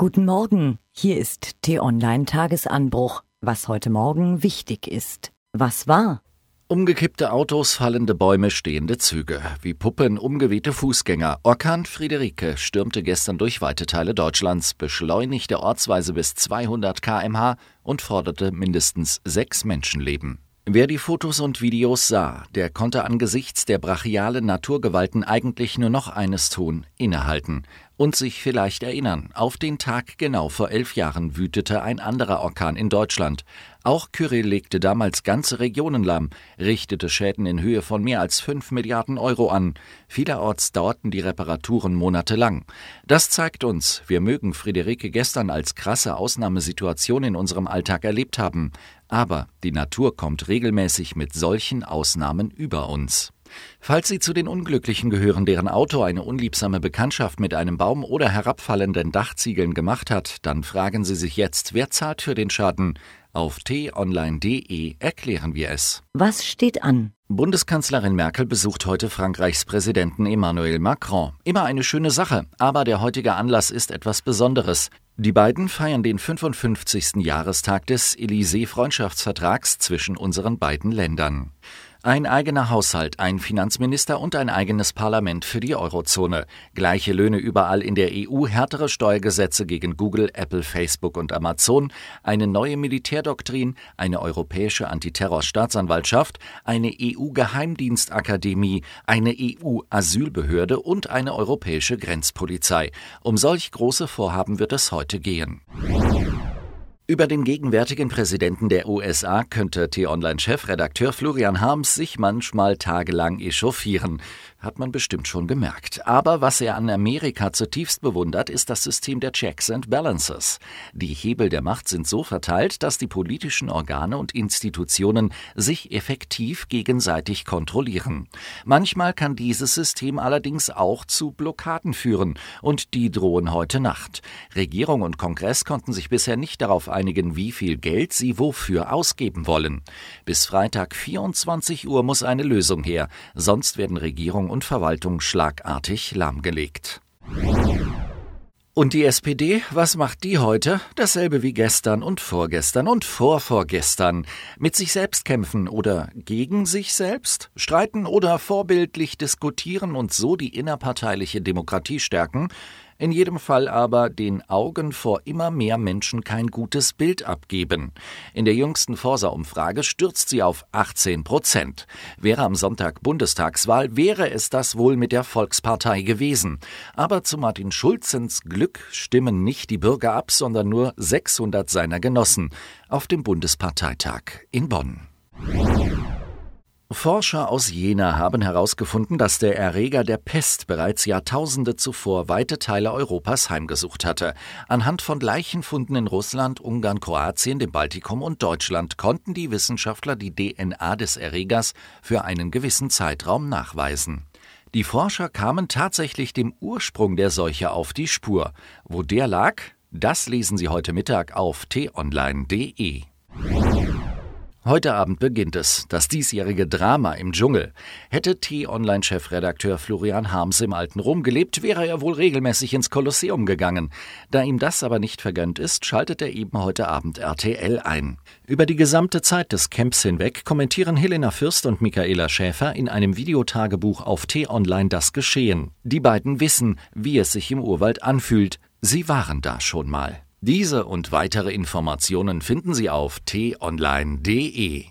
Guten Morgen, hier ist T-Online Tagesanbruch, was heute Morgen wichtig ist. Was war? Umgekippte Autos, fallende Bäume, stehende Züge. Wie Puppen umgewehte Fußgänger. Orkan Friederike stürmte gestern durch weite Teile Deutschlands, beschleunigte ortsweise bis 200 kmh und forderte mindestens sechs Menschenleben. Wer die Fotos und Videos sah, der konnte angesichts der brachialen Naturgewalten eigentlich nur noch eines tun, innehalten und sich vielleicht erinnern. Auf den Tag genau vor elf Jahren wütete ein anderer Orkan in Deutschland. Auch Kyrill legte damals ganze Regionen lahm, richtete Schäden in Höhe von mehr als fünf Milliarden Euro an. Vielerorts dauerten die Reparaturen monatelang. Das zeigt uns, wir mögen Friederike gestern als krasse Ausnahmesituation in unserem Alltag erlebt haben. Aber die Natur kommt regelmäßig mit solchen Ausnahmen über uns. Falls Sie zu den Unglücklichen gehören, deren Auto eine unliebsame Bekanntschaft mit einem Baum oder herabfallenden Dachziegeln gemacht hat, dann fragen Sie sich jetzt, wer zahlt für den Schaden? Auf t-online.de erklären wir es. Was steht an? Bundeskanzlerin Merkel besucht heute Frankreichs Präsidenten Emmanuel Macron. Immer eine schöne Sache, aber der heutige Anlass ist etwas Besonderes. Die beiden feiern den 55. Jahrestag des Élysée-Freundschaftsvertrags zwischen unseren beiden Ländern. Ein eigener Haushalt, ein Finanzminister und ein eigenes Parlament für die Eurozone. Gleiche Löhne überall in der EU, härtere Steuergesetze gegen Google, Apple, Facebook und Amazon, eine neue Militärdoktrin, eine europäische Antiterrorstaatsanwaltschaft, eine EU-Geheimdienstakademie, eine EU-Asylbehörde und eine europäische Grenzpolizei. Um solch große Vorhaben wird es heute gehen. Über den gegenwärtigen Präsidenten der USA könnte T-Online-Chefredakteur Florian Harms sich manchmal tagelang echauffieren hat man bestimmt schon gemerkt. Aber was er an Amerika zutiefst bewundert, ist das System der Checks and Balances. Die Hebel der Macht sind so verteilt, dass die politischen Organe und Institutionen sich effektiv gegenseitig kontrollieren. Manchmal kann dieses System allerdings auch zu Blockaden führen, und die drohen heute Nacht. Regierung und Kongress konnten sich bisher nicht darauf einigen, wie viel Geld sie wofür ausgeben wollen. Bis Freitag 24 Uhr muss eine Lösung her, sonst werden Und Verwaltung schlagartig lahmgelegt. Und die SPD, was macht die heute? Dasselbe wie gestern und vorgestern und vorvorgestern. Mit sich selbst kämpfen oder gegen sich selbst? Streiten oder vorbildlich diskutieren und so die innerparteiliche Demokratie stärken? In jedem Fall aber den Augen vor immer mehr Menschen kein gutes Bild abgeben. In der jüngsten Forsa-Umfrage stürzt sie auf 18 Prozent. Wäre am Sonntag Bundestagswahl, wäre es das wohl mit der Volkspartei gewesen. Aber zu Martin Schulzens Glück stimmen nicht die Bürger ab, sondern nur 600 seiner Genossen auf dem Bundesparteitag in Bonn. Forscher aus Jena haben herausgefunden, dass der Erreger der Pest bereits Jahrtausende zuvor weite Teile Europas heimgesucht hatte. Anhand von Leichenfunden in Russland, Ungarn, Kroatien, dem Baltikum und Deutschland konnten die Wissenschaftler die DNA des Erregers für einen gewissen Zeitraum nachweisen. Die Forscher kamen tatsächlich dem Ursprung der Seuche auf die Spur. Wo der lag, das lesen Sie heute Mittag auf t-online.de. Heute Abend beginnt es, das diesjährige Drama im Dschungel. Hätte T-Online-Chefredakteur Florian Harms im alten Rom gelebt, wäre er wohl regelmäßig ins Kolosseum gegangen. Da ihm das aber nicht vergönnt ist, schaltet er eben heute Abend RTL ein. Über die gesamte Zeit des Camps hinweg kommentieren Helena Fürst und Michaela Schäfer in einem Videotagebuch auf T-Online das Geschehen. Die beiden wissen, wie es sich im Urwald anfühlt. Sie waren da schon mal. Diese und weitere Informationen finden Sie auf t-online.de.